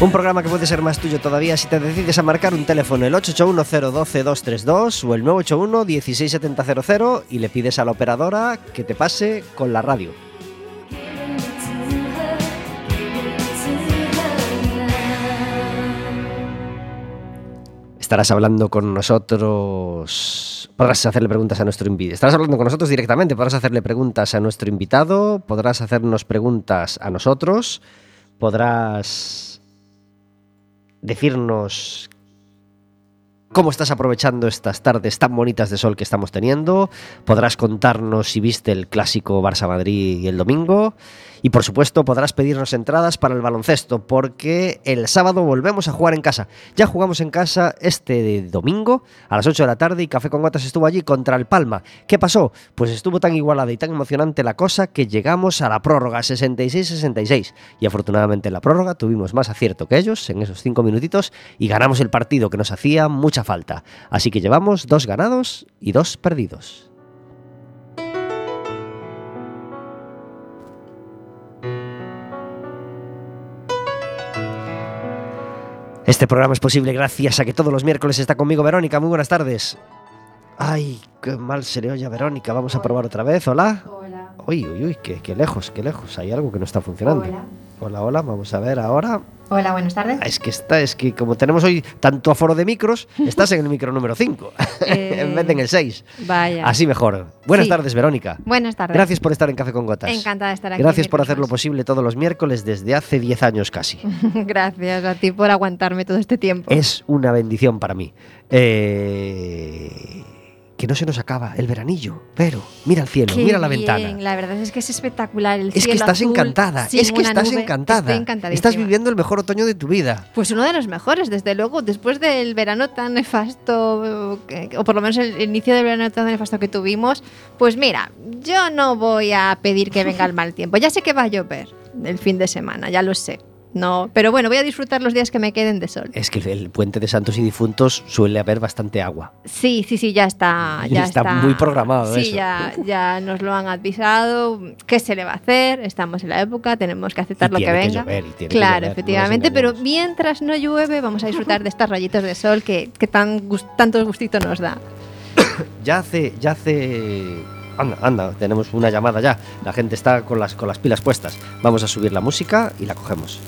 Un programa que puede ser más tuyo todavía si te decides a marcar un teléfono el 881-012-232 o el 981-16700 y le pides a la operadora que te pase con la radio. Estarás hablando con nosotros. Podrás hacerle preguntas a nuestro invitado. Estarás hablando con nosotros directamente. Podrás hacerle preguntas a nuestro invitado. Podrás hacernos preguntas a nosotros. Podrás decirnos cómo estás aprovechando estas tardes tan bonitas de sol que estamos teniendo. Podrás contarnos si viste el clásico Barça-Madrid el domingo. Y por supuesto podrás pedirnos entradas para el baloncesto porque el sábado volvemos a jugar en casa. Ya jugamos en casa este domingo a las 8 de la tarde y Café con Gotas estuvo allí contra el Palma. ¿Qué pasó? Pues estuvo tan igualada y tan emocionante la cosa que llegamos a la prórroga 66-66 y afortunadamente en la prórroga tuvimos más acierto que ellos en esos 5 minutitos y ganamos el partido que nos hacía mucha falta. Así que llevamos dos ganados y dos perdidos. Este programa es posible gracias a que todos los miércoles está conmigo Verónica. Muy buenas tardes. Ay, qué mal se le oye a Verónica. Vamos a probar otra vez. Hola. Hola. Uy, uy, uy, qué, qué lejos, qué lejos. Hay algo que no está funcionando. Hola. Hola, hola. Vamos a ver ahora. Hola, buenas tardes. Es que está, es que como tenemos hoy tanto aforo de micros, estás en el micro número 5 Eh, en vez de en el 6. Vaya. Así mejor. Buenas Sí. tardes, Verónica. Buenas tardes. Gracias por estar en Café con Gotas. Encantada de estar aquí. Gracias por hacerlo más. posible todos los miércoles desde hace 10 años casi. Gracias a ti por aguantarme todo este tiempo. Es una bendición para mí. Eh, que no se nos acaba el veranillo, pero mira el cielo, Qué mira la bien, ventana. La verdad es que es espectacular el Es que cielo estás azul, encantada, es que estás nube. encantada. Estoy encantadísima. Estás viviendo el mejor otoño de tu vida. Pues uno de los mejores, desde luego, después del verano tan nefasto, que- o por lo menos el inicio del verano tan nefasto que tuvimos, pues mira, yo no voy a pedir que venga el mal tiempo. Ya sé que va a llover el fin de semana, ya lo sé. No, pero bueno, voy a disfrutar los días que me queden de sol. Es que el puente de Santos y Difuntos suele haber bastante agua. Sí, sí, sí, ya está. Y Ya está muy programado Sí, eso. ya, ya nos lo han avisado. ¿Qué se le va a hacer? Estamos en la época, tenemos que aceptar Y lo que tiene que venga. llover, y tiene que claro, no efectivamente, pero mientras no llueve, vamos a disfrutar de estas rayitos de sol que, que tan gus- tantos gustitos nos da. Ya hace, ya hace. Anda, anda, tenemos una llamada ya. La gente está con las, con las pilas puestas. Vamos a subir la música y la cogemos.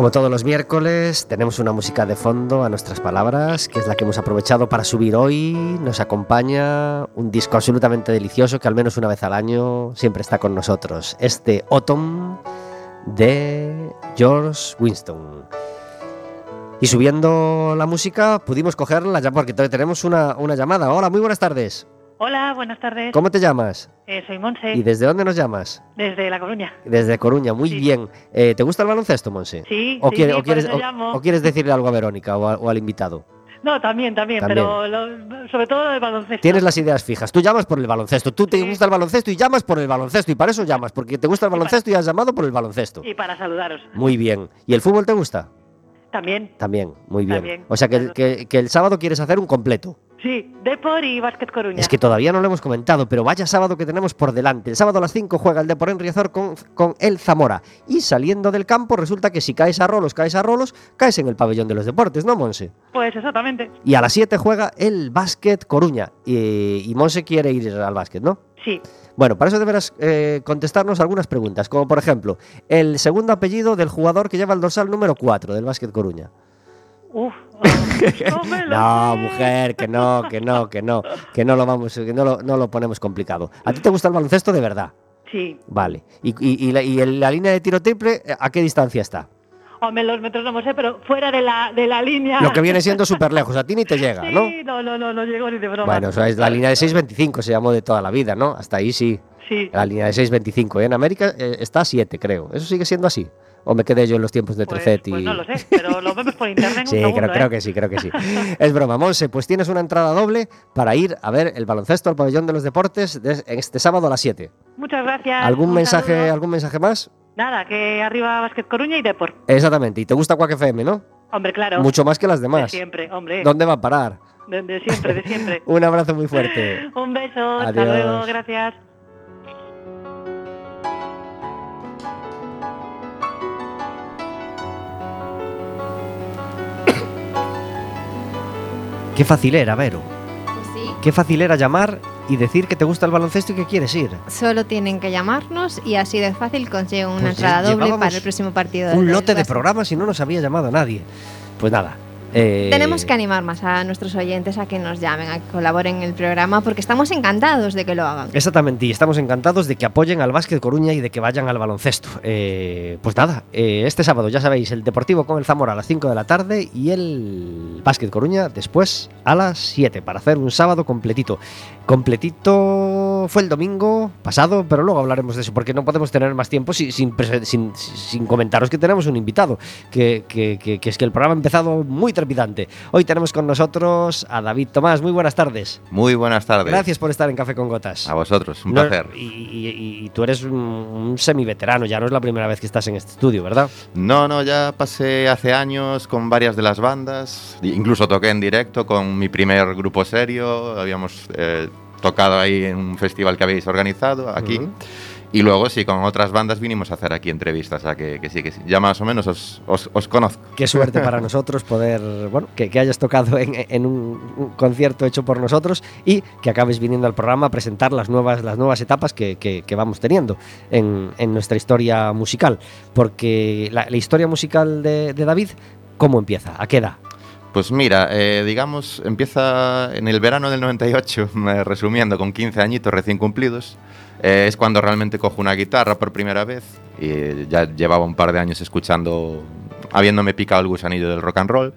Como todos los miércoles, tenemos una música de fondo a nuestras palabras, que es la que hemos aprovechado para subir hoy. Nos acompaña un disco absolutamente delicioso que al menos una vez al año siempre está con nosotros. Este Autumn de George Winston. Y subiendo la música pudimos cogerla ya porque tenemos una, una llamada. Hola, muy buenas tardes. Hola, buenas tardes. ¿Cómo te llamas? Eh, soy Monse, ¿Y desde dónde nos llamas? desde La Coruña. Desde Coruña, muy Sí. bien. Eh, ¿Te gusta el baloncesto, Monse? Sí, ¿O, sí, quiere- sí, o por quieres, o- llamo. o quieres decirle algo a Verónica o, a- o al invitado? No, también, también, También. pero lo- sobre todo lo del baloncesto. Tienes las ideas fijas. Tú llamas por el baloncesto. Tú te gusta el baloncesto y llamas por el baloncesto. Y para eso llamas, porque te gusta el baloncesto y has llamado por el baloncesto. Y para saludaros. Muy bien. ¿Y el fútbol te gusta? También. También, muy bien. También, O sea que, claro. que- que el sábado quieres hacer un completo. Sí, Depor y Básquet Coruña. Es que todavía no lo hemos comentado, pero vaya sábado que tenemos por delante. El sábado a las 5 juega el Depor en Riazor con, con el Zamora. Y saliendo del campo, resulta que si caes a rolos, caes a rolos, caes en el pabellón de los deportes, ¿no, Monse? Pues exactamente. Y a las 7 juega el Básquet Coruña. Y, y Monse quiere ir al básquet, ¿no? Sí. Bueno, para eso deberás eh, contestarnos algunas preguntas, como por ejemplo, el segundo apellido del jugador que lleva el dorsal número 4 del Básquet Coruña. Uf. no lo No, mujer, que no, que no, que no, que no lo vamos, que no lo, no lo ponemos complicado. ¿A ti te gusta el baloncesto de verdad? Sí. Vale. ¿Y, y- y la, y la línea de tiro triple, a qué distancia está? Hombre, los metros no me sé, pero fuera de la, de la línea. Lo que viene siendo súper lejos, a ti ni te llega, ¿no? Sí, no, no, no, no llego ni de broma. Bueno, eso es la línea de 6.25, se llamó de toda la vida, ¿no? Hasta ahí sí. Sí. La línea de 6.25. En América eh, está a 7, creo. ¿Eso sigue siendo así? ¿O me quedé yo en los tiempos de Pues, y...? pues no lo sé, pero lo vemos por internet un Sí, segundo, creo, ¿eh? creo que sí, creo que sí. Es broma, Monse, pues tienes una entrada doble para ir a ver el baloncesto al pabellón de los deportes de- este sábado a las 7. Muchas gracias. ¿Algún mensaje, saludo. algún mensaje más? Nada, que arriba Básquet Coruña y Depor. Exactamente. Y te gusta Quack FM, ¿no? Hombre, claro. Mucho más que las De demás. siempre, hombre. ¿Dónde va a parar? De, de siempre, de siempre. Un abrazo muy fuerte. Un beso, hasta Adiós. luego, gracias. Qué fácil era, Vero. Pues sí. Qué fácil era llamar y decir que te gusta el baloncesto y que quieres ir. Solo tienen que llamarnos y así de fácil consiguen una Pues entrada doble para el próximo partido. Un lote de programas y no nos había llamado nadie. Pues nada. Eh, Tenemos que animar más a nuestros oyentes a que nos llamen, a que colaboren en el programa, porque estamos encantados de que lo hagan. Exactamente, y estamos encantados de que apoyen al Básquet Coruña y de que vayan al baloncesto. Eh, pues nada, eh, este sábado ya sabéis, el Deportivo con el Zamora a las 5 de la tarde y el Básquet Coruña después a las 7 para hacer un sábado completito. Completito fue el domingo pasado, pero luego hablaremos de eso porque no podemos tener más tiempo si- sin, prese- sin, sin comentaros que tenemos un invitado, que, que- que- que es que el programa ha empezado muy trepidante. Hoy tenemos con nosotros a David Tomás. Muy buenas tardes. Muy buenas tardes. Gracias por estar en Café con Gotas. A vosotros, un No, placer. Y, y- y tú eres un, un semi-veterano, ya no es la primera vez que estás en este estudio, ¿verdad? No, no, ya pasé hace años con varias de las bandas, incluso toqué en directo con mi primer grupo serio, habíamos eh, tocado ahí en un festival que habéis organizado aquí. Ujú. Y luego sí, con otras bandas vinimos a hacer aquí entrevistas, o sea que, que sí, que sí. Ya más o menos os, os- os conozco. Qué suerte para nosotros poder, bueno, que, que hayas tocado en, en un, un concierto hecho por nosotros y que acabes viniendo al programa a presentar las nuevas, las nuevas etapas que, que- vamos teniendo en, en nuestra historia musical. Porque la, la historia musical de, de David, ¿cómo empieza? ¿A qué edad? Pues mira, eh, digamos, empieza en el verano del 98, eh, resumiendo, con 15 añitos recién cumplidos. Es cuando realmente cojo una guitarra por primera vez. Y ya llevaba un par de años escuchando, habiéndome picado el gusanillo del rock and roll.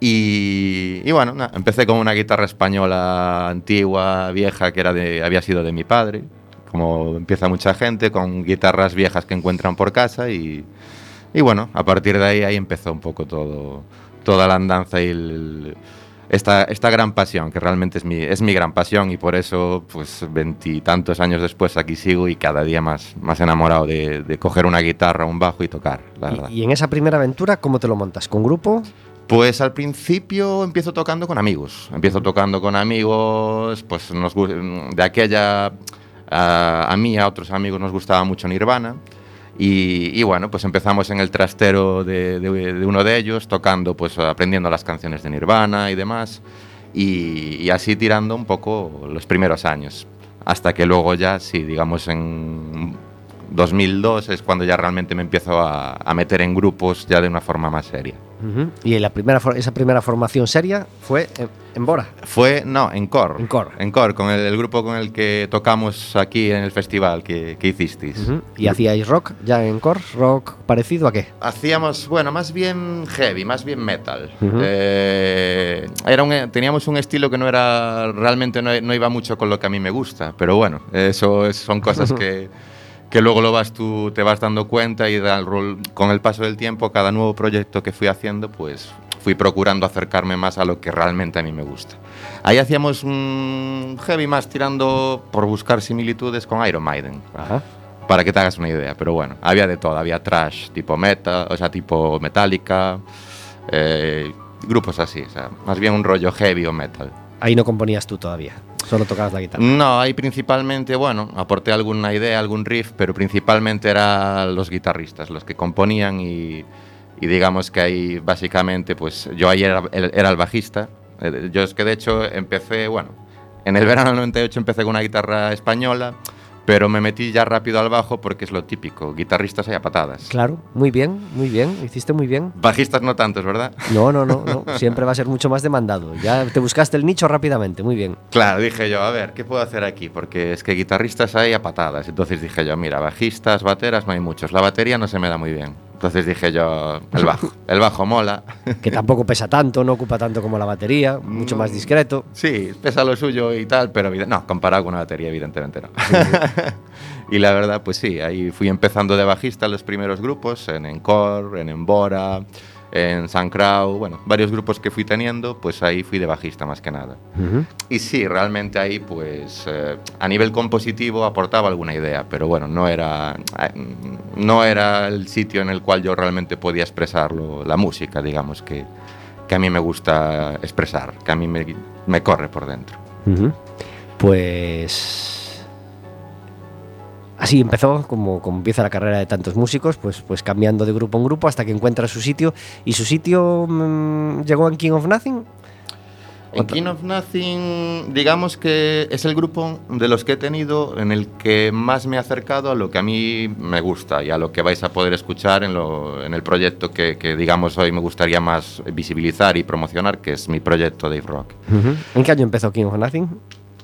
Y, y bueno, empecé con una guitarra española antigua, vieja, que era había sido de mi padre. Como empieza mucha gente, con guitarras viejas que encuentran por casa. Y, y bueno, a partir de ahí, ahí empezó un poco todo, toda la andanza y el- esta, esta gran pasión, que realmente es mi, es mi gran pasión y por eso, pues veintitantos años después aquí sigo y cada día más, más enamorado de, de coger una guitarra, un bajo y tocar, la verdad. Y, y en esa primera aventura, ¿cómo te lo montas? ¿Con grupo? Pues al principio empiezo tocando con amigos. Empiezo tocando con amigos, pues nos de aquella a, a mí y a otros amigos nos gustaba mucho Nirvana. Y, y bueno, pues empezamos en el trastero de, uno de ellos, tocando, pues aprendiendo las canciones de Nirvana y demás. Y, y así tirando un poco los primeros años. Hasta que luego ya, sí, digamos en 2002 es cuando ya realmente me empiezo a, a meter en grupos ya de una forma más seria. Ujú. Y la primera, esa primera formación seria fue en, en Bora. Fue, no, en Cor. En Cor. En Cor, con el, el grupo con el que tocamos aquí en el festival que, que hicisteis. Ujú. ¿Y hacíais rock ya en Cor? ¿Rock parecido a qué? Hacíamos, bueno, más bien heavy, más bien metal. Eh, era un- teníamos un estilo que no era, realmente no, no iba mucho con lo que a mí me gusta, pero bueno, eso es- son cosas que, que luego lo vas tú, te vas dando cuenta y da con el paso del tiempo, cada nuevo proyecto que fui haciendo, pues fui procurando acercarme más a lo que realmente a mí me gusta. Ahí hacíamos un heavy más tirando por buscar similitudes con Iron Maiden Ajá. para que te hagas una idea. Pero bueno, había de todo, había trash tipo meta, o sea, tipo Metallica, eh, grupos así, o sea, más bien un rollo heavy o metal. Ahí no componías tú todavía, solo tocabas la guitarra. No, ahí principalmente, bueno, aporté alguna idea, algún riff, pero principalmente eran los guitarristas los que componían y, digamos que ahí básicamente, pues yo ahí era, era el bajista. Eh, Yo es que de hecho empecé, bueno, en el verano del 98 empecé con una guitarra española, pero me metí ya rápido al bajo porque es lo típico, guitarristas hay a patadas. Claro, muy bien, muy bien, hiciste muy bien. Bajistas no tantos, ¿verdad? No, no, no, no, siempre va a ser mucho más demandado. Ya te buscaste el nicho rápidamente, muy bien. Claro, dije yo, a ver, ¿qué puedo hacer aquí? Porque es que guitarristas hay a patadas. Entonces dije yo, mira, bajistas, bateras no hay muchos. La batería no se me da muy bien. Entonces dije yo, el bajo. El bajo mola. Que tampoco pesa tanto, no ocupa tanto como la batería, mucho más discreto. Sí, pesa lo suyo y tal, pero no, comparado con una batería, evidentemente no. y la verdad, pues sí, ahí fui empezando de bajista en los primeros grupos, en Encore, en Embora, en San Crow, bueno, varios grupos que fui teniendo, pues ahí fui de bajista más que nada. Y sí, realmente ahí, pues eh, a nivel compositivo aportaba alguna idea, pero bueno, no era, eh, no era el sitio en el cual yo realmente podía expresarlo, la música, digamos, que, que a mí me gusta expresar, que a mí me, me corre por dentro. Pues así empezó, como, como empieza la carrera de tantos músicos, pues, pues cambiando de grupo en grupo hasta que encuentra su sitio. ¿Y su sitio mm, llegó en King of Nothing? En King of Nothing, digamos que es el grupo de los que he tenido en el que más me he acercado a lo que a mí me gusta y a lo que vais a poder escuchar en, lo- en el proyecto que, que, digamos, hoy me gustaría más visibilizar y promocionar, que es mi proyecto Dave Rock. ¿En qué año empezó King of Nothing?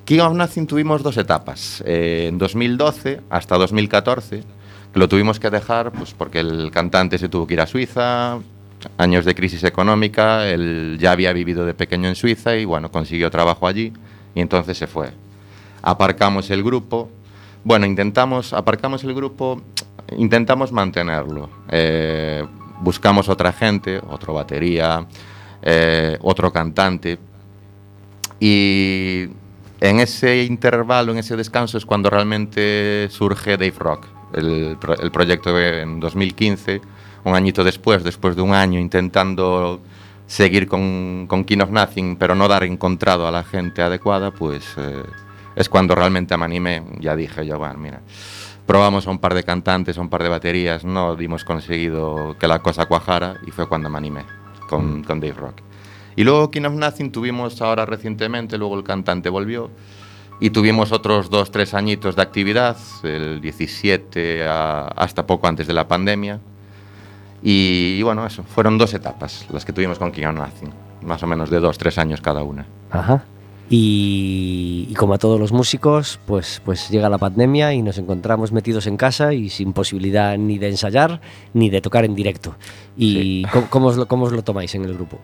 King of Nothing tuvimos dos etapas, eh, en 2012 hasta 2014, que lo tuvimos que dejar pues, porque el cantante se tuvo que ir a Suiza, años de crisis económica, él ya había vivido de pequeño en Suiza y bueno, consiguió trabajo allí y entonces se fue. Aparcamos el grupo, bueno, intentamos, aparcamos el grupo, intentamos mantenerlo, eh, buscamos otra gente, otro batería, eh, otro cantante, y en ese intervalo, en ese descanso, es cuando realmente surge Dave Rock, el, pro- el proyecto en 2015, un añito después, después de un año intentando seguir con, con King of Nothing, pero no dar encontrado a la gente adecuada, pues eh, es cuando realmente me animé. Ya dije yo, bueno, mira, probamos a un par de cantantes, a un par de baterías, no dimos conseguido que la cosa cuajara y fue cuando me animé con, con Dave Rock. Y luego King of Nothing tuvimos ahora recientemente, luego el cantante volvió y tuvimos otros dos, tres añitos de actividad, el 17 a- hasta poco antes de la pandemia. Y, y bueno, eso, fueron dos etapas las que tuvimos con King of Nothing, más o menos de dos, tres años cada una. Ajá. Y, y como a todos los músicos, pues, pues llega la pandemia y nos encontramos metidos en casa y sin posibilidad ni de ensayar ni de tocar en directo. ¿Y Sí. ¿cómo, cómo os lo, cómo os lo tomáis en el grupo?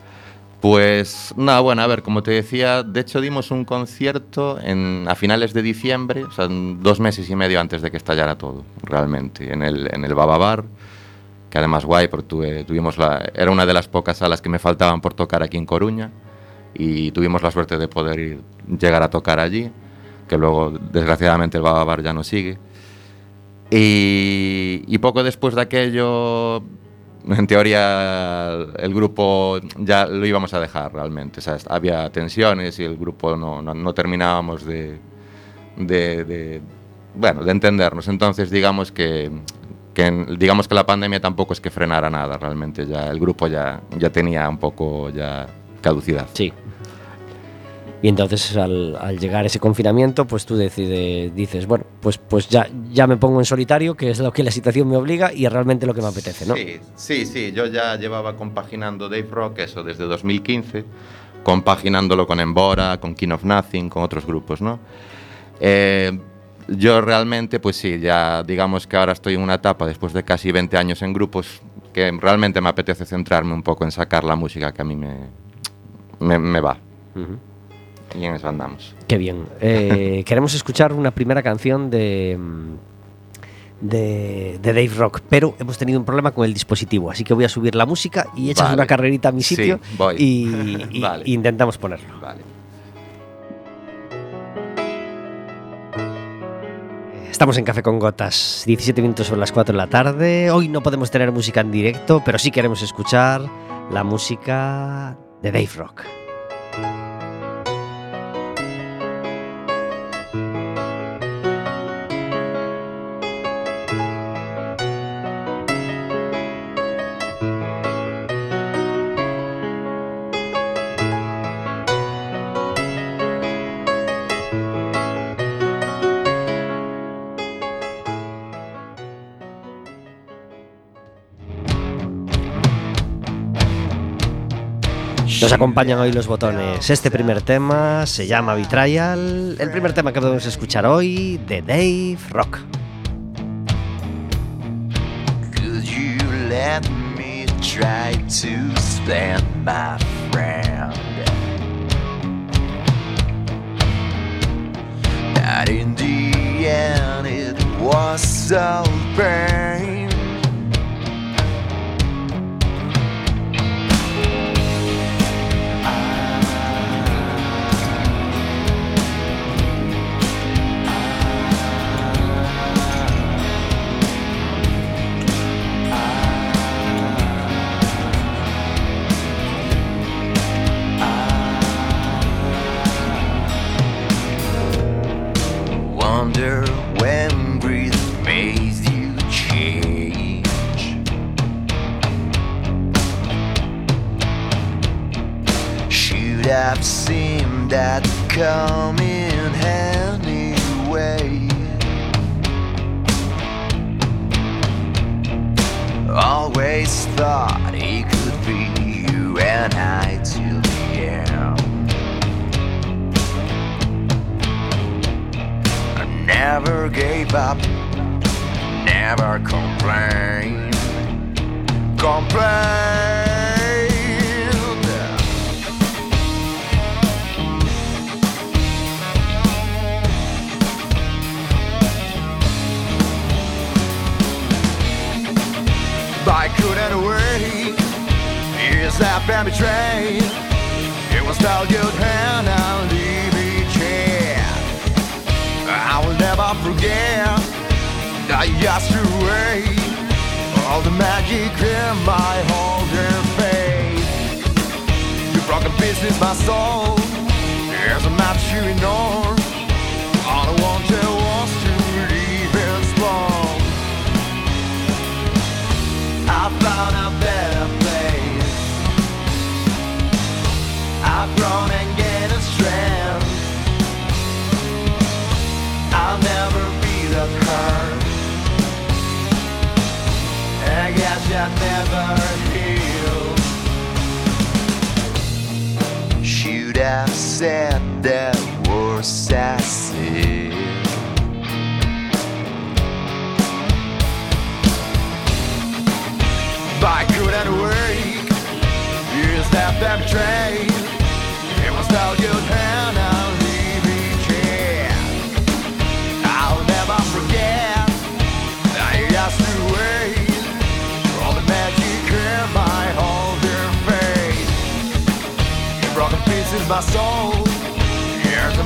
Pues nada, bueno, a ver, como te decía, de hecho dimos un concierto en, a finales de diciembre, o sea, dos meses y medio antes de que estallara todo, realmente, en el, en el Baba Bar, que además guay, porque tuve- tuvimos la, era una de las pocas salas que me faltaban por tocar aquí en Coruña, y tuvimos la suerte de poder ir- llegar a tocar allí, que luego desgraciadamente el Baba Bar ya no sigue. Y, y poco después de aquello, en teoría, el grupo ya lo íbamos a dejar realmente. Había tensiones y el grupo no, no, terminábamos de, bueno, de entendernos. Entonces, digamos que, digamos que la pandemia tampoco es que frenara nada realmente. Ya el grupo ya, ya tenía un poco ya caducidad. Sí. Y entonces al, al llegar ese confinamiento, pues tú decides, dices, bueno, pues, pues ya, ya me pongo en solitario, que es lo que la situación me obliga y es realmente lo que me apetece, ¿no? Sí, sí, sí, yo ya llevaba compaginando Dave Rock eso desde 2015, compaginándolo con Embora, con King of Nothing, con otros grupos, ¿no? Eh, yo realmente, pues sí, ya digamos que ahora estoy en una etapa, después de casi 20 años en grupos, que realmente me apetece centrarme un poco en sacar la música que a mí me, me, me va. Ujú. Y en eso andamos. Qué bien. Eh, queremos escuchar una primera canción de, de, de Dave Rock, pero hemos tenido un problema con el dispositivo, así que voy a subir la música y echas Vale. una carrerita a mi Sí, sitio voy. y, y- Vale. y intentamos ponerlo. Vale. Estamos en Café con Gotas, 17 minutos sobre las 4 de la tarde. Hoy no podemos tener música en directo, pero sí queremos escuchar la música de Dave Rock. Nos acompañan hoy los botones. Este primer tema se llama Betrayal. El primer tema que podemos escuchar hoy de Dave Rock. Could you let me try to stand my friend? In the end, it was pain. That coming anyway. Always thought he could be you and I till the end. I never gave up, never complained. Complained. Couldn't wait. Is that been betrayed? It was all good hand and leave each I will never forget that yesterday. All the magic in my holding faith. You broke broken pieces my soul. There's a map you ignore. I found a better place. I've grown and gained a strength. I'll never the. I guess you'll never heal. Should have said that I said. I couldn't. Is that that betrayed? It was all good hand I'll never forget you asked to wait. All the magic in my holding faith. You broken pieces my soul. Here's.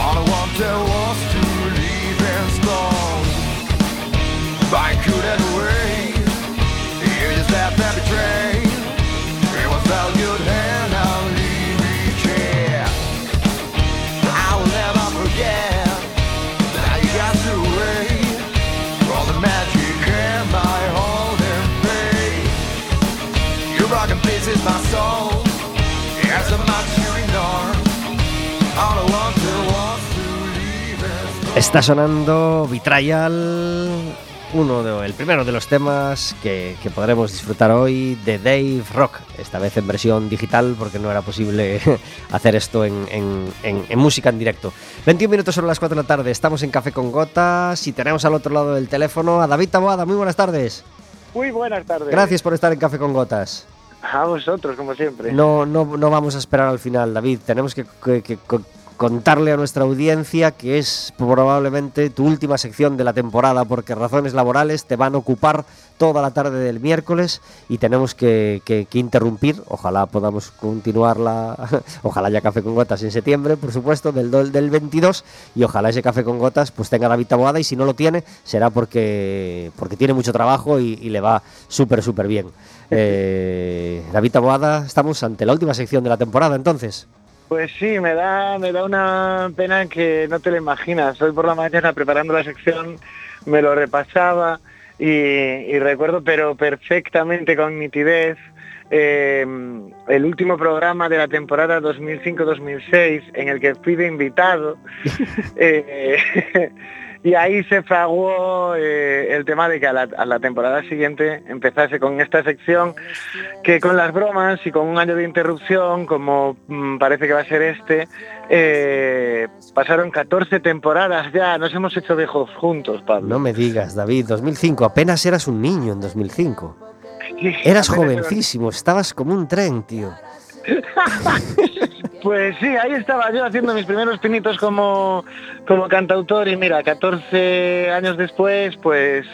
All I wanted was to leave and strong. I couldn't Está sonando Betrayal, uno de, el primero de los temas que, que podremos disfrutar hoy de Dave Rock, esta vez en versión digital porque no era posible hacer esto en, en- en- en música en directo. 21 minutos sobre las 4 de la tarde, estamos en Café con Gotas y tenemos al otro lado del teléfono a David Taboada. Muy buenas tardes. Muy buenas tardes. Gracias por estar en Café con Gotas. A vosotros, como siempre. No, no, no vamos a esperar al final, David. Tenemos que, que- que co- contarle a nuestra audiencia que es probablemente tu última sección de la temporada porque razones laborales te van a ocupar toda la tarde del miércoles y tenemos que, que- interrumpir. Ojalá podamos continuarla, ojalá haya café con gotas en septiembre, por supuesto, del, del 22 y ojalá ese café con gotas pues tenga David Taboada y si no lo tiene será porque, porque tiene mucho trabajo y, y le va súper, súper bien. Eh, David Taboada, estamos ante la última sección de la temporada entonces. Pues sí, me da, me da una pena que no te lo imaginas. Hoy por la mañana preparando la sección me lo repasaba y, y recuerdo pero perfectamente con nitidez eh, el último programa de la temporada 2005-2006 en el que fui de invitado. Eh, y ahí se fraguó eh, el tema de que a la, a la temporada siguiente empezase con esta sección que con las bromas y con un año de interrupción, como mm, parece que va a ser este, eh, pasaron 14 temporadas ya, nos hemos hecho viejos juntos, Pablo. No me digas, David, 2005, apenas eras un niño en 2005. Sí, Eras jovencísimo, estabas como un tren, tío. Pues sí, ahí estaba yo haciendo mis primeros pinitos como, como cantautor y mira, 14 años después, pues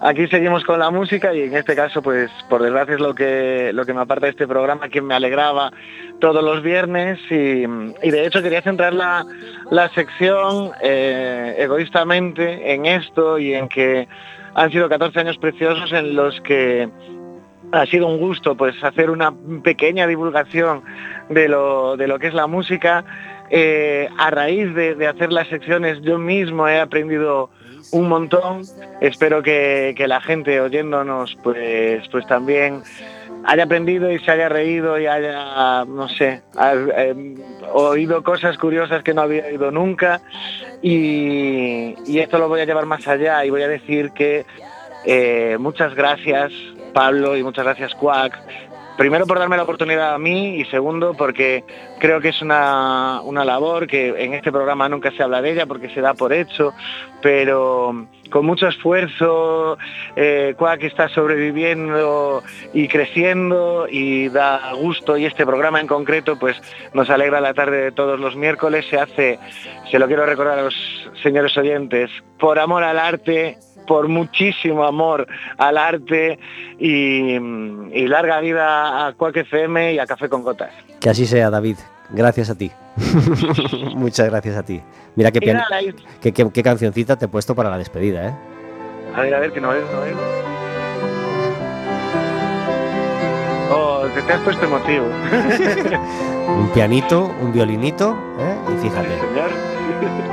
aquí seguimos con la música y en este caso, pues por desgracia es lo que, lo que me aparta de este programa, que me alegraba todos los viernes y, de hecho quería centrar la, la sección eh, egoístamente en esto y en que han sido 14 años preciosos en los que ha sido un gusto pues hacer una pequeña divulgación de lo, de lo que es la música. Eh, a raíz de, hacer las secciones yo mismo he aprendido un montón. Espero que, que la gente oyéndonos pues, pues también haya aprendido y se haya reído y haya, no sé, eh, oído cosas curiosas que no había oído nunca. Y, y esto lo voy a llevar más allá y voy a decir que eh, muchas gracias Pablo y muchas gracias Quack. Primero por darme la oportunidad a mí y segundo porque creo que es una, una labor que en este programa nunca se habla de ella porque se da por hecho, pero con mucho esfuerzo eh, Quack está sobreviviendo y creciendo y da gusto y este programa en concreto pues nos alegra la tarde de todos los miércoles, se hace, se lo quiero recordar a los señores oyentes, por amor al arte por muchísimo amor al arte y, y larga vida a Quack FM y a Café con Gotas. Que así sea, David. Gracias a ti. Muchas gracias a ti. Mira qué, pian- nada, qué, qué- qué cancioncita te he puesto para la despedida, ¿eh? a ver, a ver, que no oigo, no oigo. Oh, te, te has puesto emotivo. Un pianito, un violinito, ¿eh? Y fíjate. Señor.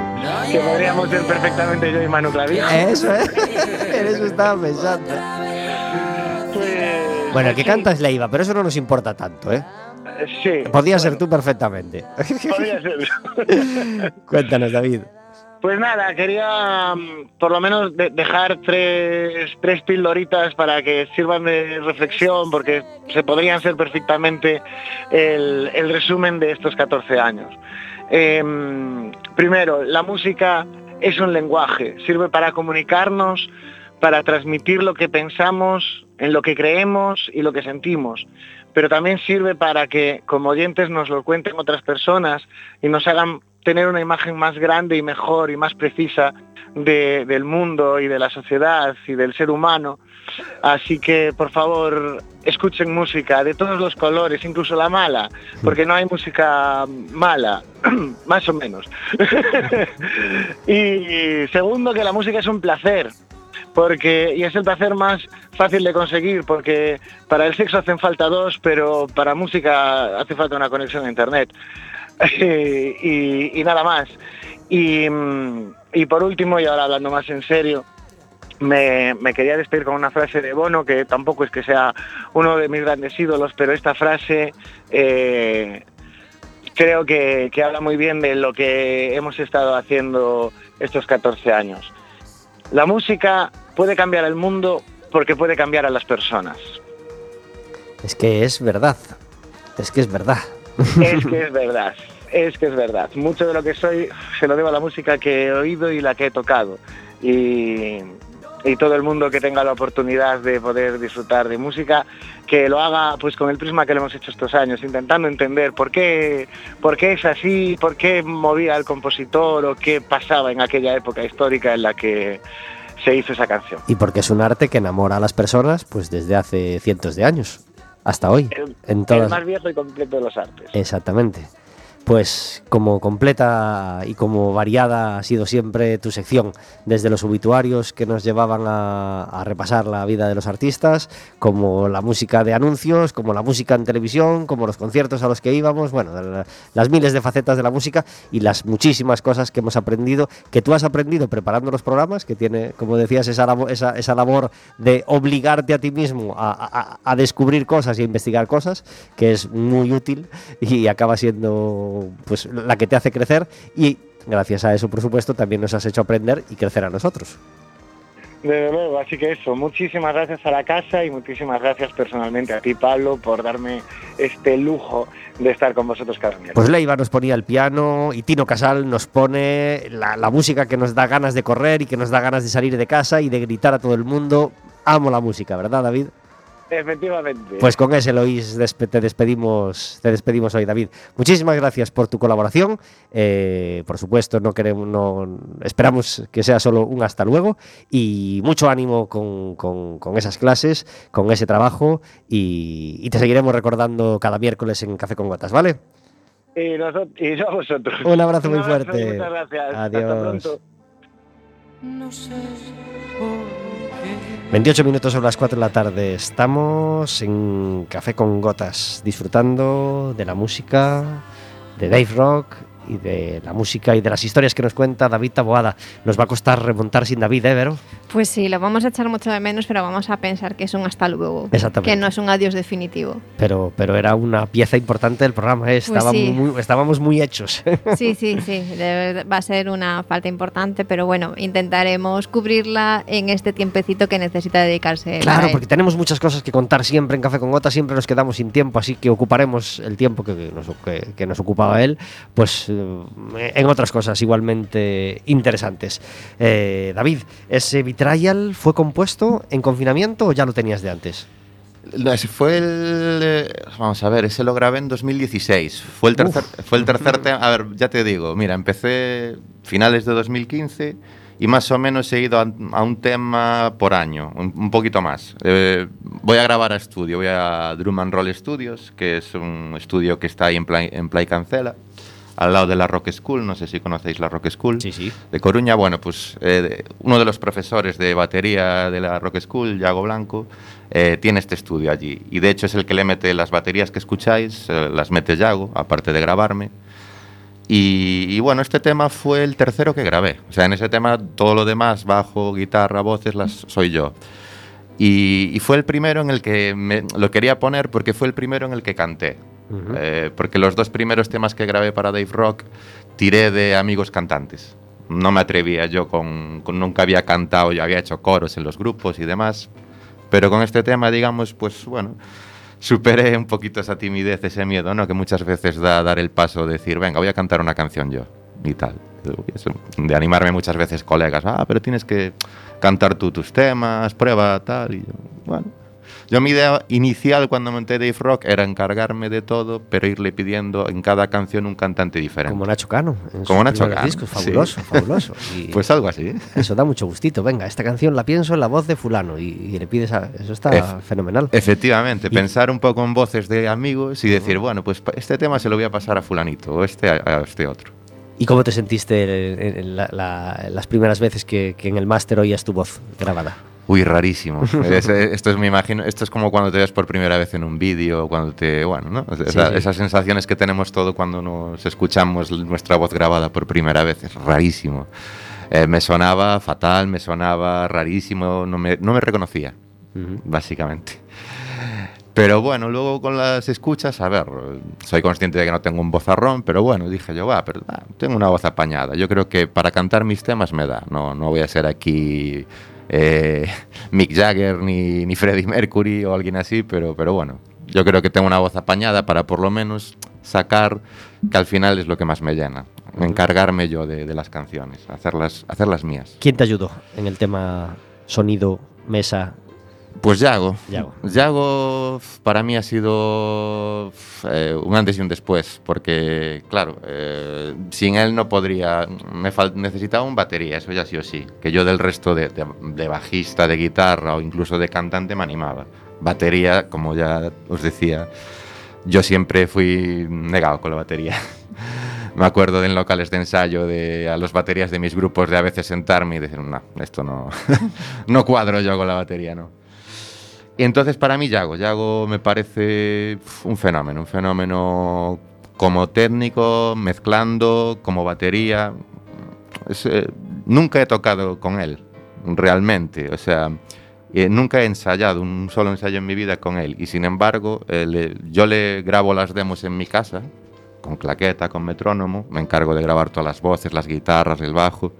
que podríamos ser perfectamente yo y Manu Clavín. Eso, ¿eh? En eso estaba pensando. Pues, Bueno, que sí, canta es Leiva, pero eso no nos importa tanto, ¿eh? Sí. Podía ser tú perfectamente. Podría ser. Cuéntanos, David. Pues nada, quería mm, por lo menos de- dejar tres, tres pildoritas para que sirvan de reflexión, porque se podrían ser perfectamente el, el resumen de estos 14 años. Em, primero, la música es un lenguaje, sirve para comunicarnos, para transmitir lo que pensamos, en lo que creemos y lo que sentimos, pero también sirve para que como oyentes nos lo cuenten otras personas y nos hagan tener una imagen más grande y mejor y más precisa de- del mundo y de la sociedad y del ser humano. Así que, por favor, escuchen música de todos los colores, incluso la mala, porque no hay música mala, más o menos. y segundo, que la música es un placer, porque y es el placer más fácil de conseguir porque para el sexo hacen falta dos pero para música hace falta una conexión a internet y, nada más y por último y ahora hablando más en serio me, me quería despedir con una frase de Bono que tampoco es que sea uno de mis grandes ídolos pero esta frase eh, creo que, que habla muy bien de lo que hemos estado haciendo estos 14 años la música puede cambiar el mundo porque puede cambiar a las personas. Es que es verdad. Es que es verdad. Es que es verdad, es que es verdad. Mucho de lo que soy se lo debo a la música que he oído y la que he tocado. Y, y todo el mundo que tenga la oportunidad de poder disfrutar de música, que lo haga pues con el prisma que le hemos hecho estos años, intentando entender por qué, por qué es así, por qué movía el compositor o qué pasaba en aquella época histórica en la que se hizo esa canción. Y porque es un arte que enamora a las personas pues desde hace cientos de años. Hasta hoy. El, En el todas. más viejo y completo de los artes. Exactamente. Pues como completa y como variada ha sido siempre tu sección, desde los obituarios que nos llevaban a, repasar la vida de los artistas, como la música de anuncios, como la música en televisión, como los conciertos a los que íbamos, bueno, la- las miles de facetas de la música y las muchísimas cosas que hemos aprendido, que tú has aprendido preparando los programas, que tiene, como decías, esa, esa, labor de obligarte a ti mismo a descubrir cosas y a investigar cosas, que es muy útil y acaba siendo pues la que te hace crecer y gracias a eso, por supuesto, también nos has hecho aprender y crecer a nosotros. Desde luego, así que eso, muchísimas gracias a la casa y muchísimas gracias personalmente a ti, Pablo, por darme este lujo de estar con vosotros cada miércoles. Pues Leiva nos ponía el piano y Tino Casal nos pone la, la música que nos da ganas de correr y que nos da ganas de salir de casa y de gritar a todo el mundo. Amo la música, ¿verdad, David? Efectivamente. Pues con ese Lois despe- te despedimos, te despedimos hoy, David. Muchísimas gracias por tu colaboración. Eh, por supuesto, no queremos, no esperamos que sea solo un hasta luego y mucho ánimo con, con- con esas clases, con ese trabajo y, y te seguiremos recordando cada miércoles en Café con Gotas, ¿vale? Y, nosot- y yo a vosotros. Un abrazo muy abrazo fuerte. Muchas gracias. Hasta Adiós. pronto. No sé por qué. 28 minutos sobre las 4 de la tarde. Estamos en Café con Gotas, disfrutando de la música de Dave Rock y de la música y de las historias que nos cuenta David Taboada. Nos va a costar remontar sin David, ¿eh, Vero? Pues sí, lo vamos a echar mucho de menos, pero vamos a pensar que es un hasta luego. Exactamente. Que no es un adiós definitivo. Pero, pero era una pieza importante del programa, ¿eh? Pues Estaba sí. muy- estábamos muy hechos. Sí, sí, sí. va a ser una falta importante, pero bueno, intentaremos cubrirla en este tiempecito que necesita dedicarse. Claro, porque tenemos muchas cosas que contar siempre en Café con Gotas, siempre nos quedamos sin tiempo, así que ocuparemos el tiempo que nos, que, que nos ocupaba él, pues eh, en otras cosas igualmente interesantes. Eh, David, ¿ese Betrayal fue compuesto en confinamiento o ya lo tenías de antes? No, ese fue el. eh, Vamos a ver, ese lo grabé en 2016. Fue el tercer, fue el tercer tema. A ver, ya te digo, mira, empecé finales de 2015 y más o menos he ido a, a un tema por año, un, un poquito más. Eh, voy a grabar a estudio, voy a Drum and Roll Studios, que es un estudio que está ahí en Play, en Play Cancela, al lado de la Rock School. No sé si conocéis la Rock School Sí, sí. de Coruña, bueno, pues eh, uno de los profesores de batería de la Rock School, Yago Blanco, eh, tiene este estudio allí. Y de hecho es el que le mete las baterías que escucháis, eh, las mete Yago, aparte de grabarme. Y, y bueno, este tema fue el tercero que grabé. O sea, en ese tema todo lo demás, bajo, guitarra, voces, las soy yo. Y, y fue el primero en el que me- lo quería poner porque fue el primero en el que canté. Ujú. Eh, porque los dos primeros temas que grabé para Dave Rock tiré de amigos cantantes. No me atrevía yo con, con- nunca había cantado, yo había hecho coros en los grupos y demás. Pero con este tema, digamos, pues bueno, superé un poquito esa timidez, ese miedo, ¿no? Que muchas veces da dar el paso de decir, venga, voy a cantar una canción yo y tal. De animarme muchas veces colegas, ah, pero tienes que cantar tú tus temas, prueba tal. Y yo, bueno. Yo mi idea inicial cuando monté Dave Rock era encargarme de todo, pero irle pidiendo en cada canción un cantante diferente. Como Nacho Cano. Como Nacho Cano, discos. sí. Fabuloso, fabuloso. Y Pues algo así. eso da mucho gustito. Venga, esta canción la pienso en la voz de fulano y, y le pides a... Eso está fenomenal. Efectivamente, Y- pensar un poco en voces de amigos y decir, bueno, pues este tema se lo voy a pasar a fulanito o este a, a este otro. ¿Y cómo te sentiste en- en la- la- las primeras veces que, que en el máster oías tu voz grabada? Uy, rarísimo. Es- esto es, me imagino, esto es como cuando te ves por primera vez en un vídeo, cuando te, bueno, ¿no? Sí, sí. Esas sensaciones que tenemos todo cuando nos escuchamos nuestra voz grabada por primera vez, es rarísimo. Eh, me sonaba fatal, me sonaba rarísimo, no me, no me reconocía, Ujú. básicamente. Pero bueno, luego con las escuchas, a ver, soy consciente de que no tengo un vozarrón, pero bueno, dije yo, va, pero va, tengo una voz apañada. Yo creo que para cantar mis temas me da. No, no voy a ser aquí eh, Mick Jagger ni, ni Freddie Mercury o alguien así, pero, pero bueno, yo creo que tengo una voz apañada para por lo menos sacar, que al final es lo que más me llena, encargarme yo de, las canciones, hacerlas, hacerlas mías. ¿Quién te ayudó en el tema sonido, mesa? Pues Yago. Yago. Yago para mí ha sido eh, un antes y un después, porque claro, eh, sin él no podría, me necesitaba un batería, eso ya sí o sí, que yo del resto de, de- de bajista, de guitarra o incluso de cantante me animaba. Batería, como ya os decía, yo siempre fui negado con la batería. Me acuerdo de en locales de ensayo de a los baterías de mis grupos de a veces sentarme y decir, no, esto no, no cuadro yo con la batería, no. Y entonces para mí Yago, Yago me parece un fenómeno, un fenómeno como técnico, mezclando, como batería. Es, eh, nunca he tocado con él, realmente, o sea, eh, nunca he ensayado un solo ensayo en mi vida con él y sin embargo eh, le- yo le grabo las demos en mi casa con claqueta, con metrónomo. Me encargo de grabar todas las voces, las guitarras, el bajo.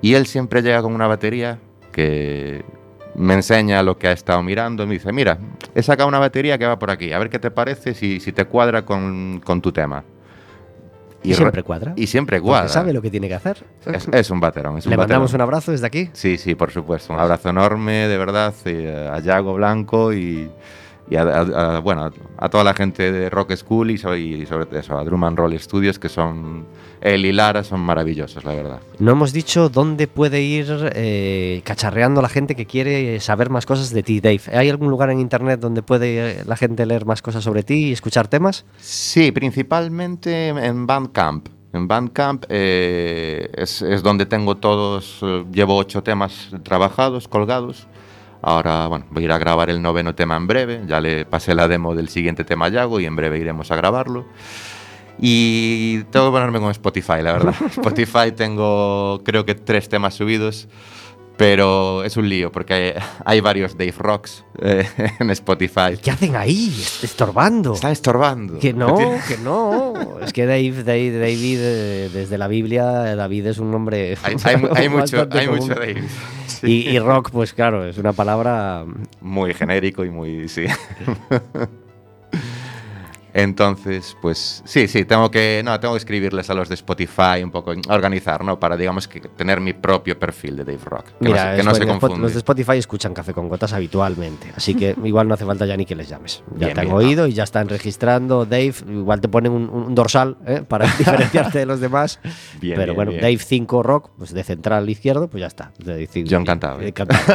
Y él siempre llega con una batería que me enseña lo que ha estado mirando. Me dice, mira, he sacado una batería que va por aquí. A ver qué te parece si, si te cuadra con, con tu tema. Y, re- siempre cuadra. Y siempre Porque cuadra. sabe lo que tiene que hacer. Es, es un baterón. Es un Le mandamos baterón. un abrazo desde aquí. Sí, sí, por supuesto. Un abrazo enorme, de verdad, y, eh, a Yago Blanco y, y a, a- a- bueno, a toda la gente de Rock School y, y sobre eso, a Drum and Roll Studios, que son, él y Lara son maravillosos, la verdad. No hemos dicho dónde puede ir eh, cacharreando la gente que quiere saber más cosas de ti, Dave. ¿Hay algún lugar en internet donde puede eh, la gente leer más cosas sobre ti y escuchar temas? Sí, principalmente en Bandcamp. En Bandcamp eh, es, es donde tengo todos, eh, llevo ocho temas trabajados, colgados. Ahora, bueno, voy a ir a grabar el noveno tema en breve. Ya le pasé la demo del siguiente tema a Yago y en breve iremos a grabarlo. Y tengo que ponerme con Spotify, la verdad. Spotify tengo creo que tres temas subidos, pero es un lío porque hay, hay varios Dave Rocks eh, en Spotify. ¿Qué hacen ahí? Est- Estorbando. Están estorbando. Que no, que no. Es que Dave, Dave- David, eh, desde la Biblia, David es un nombre. Hay, hay hay mucho, hay mucho Dave. Sí. Y, y rock, pues claro, es una palabra. Muy genérico y muy. Sí. Entonces, pues sí, sí, tengo que, no, tengo que escribirles a los de Spotify un poco, organizar, ¿no? Para, digamos, que tener mi propio perfil de Dave Rock. Que Mira, no que no se confunde. los de Spotify escuchan Café con Gotas habitualmente, así que igual no hace falta ya ni que les llames. Ya Bien, te han bien, oído y ya están registrando. Dave, igual te ponen un, un dorsal ¿eh? para diferenciarte de los demás. Bien, Pero bueno. Dave 5 Rock, pues de central izquierdo, pues ya está. De cinco- Yo encantado, ¿eh? encantado.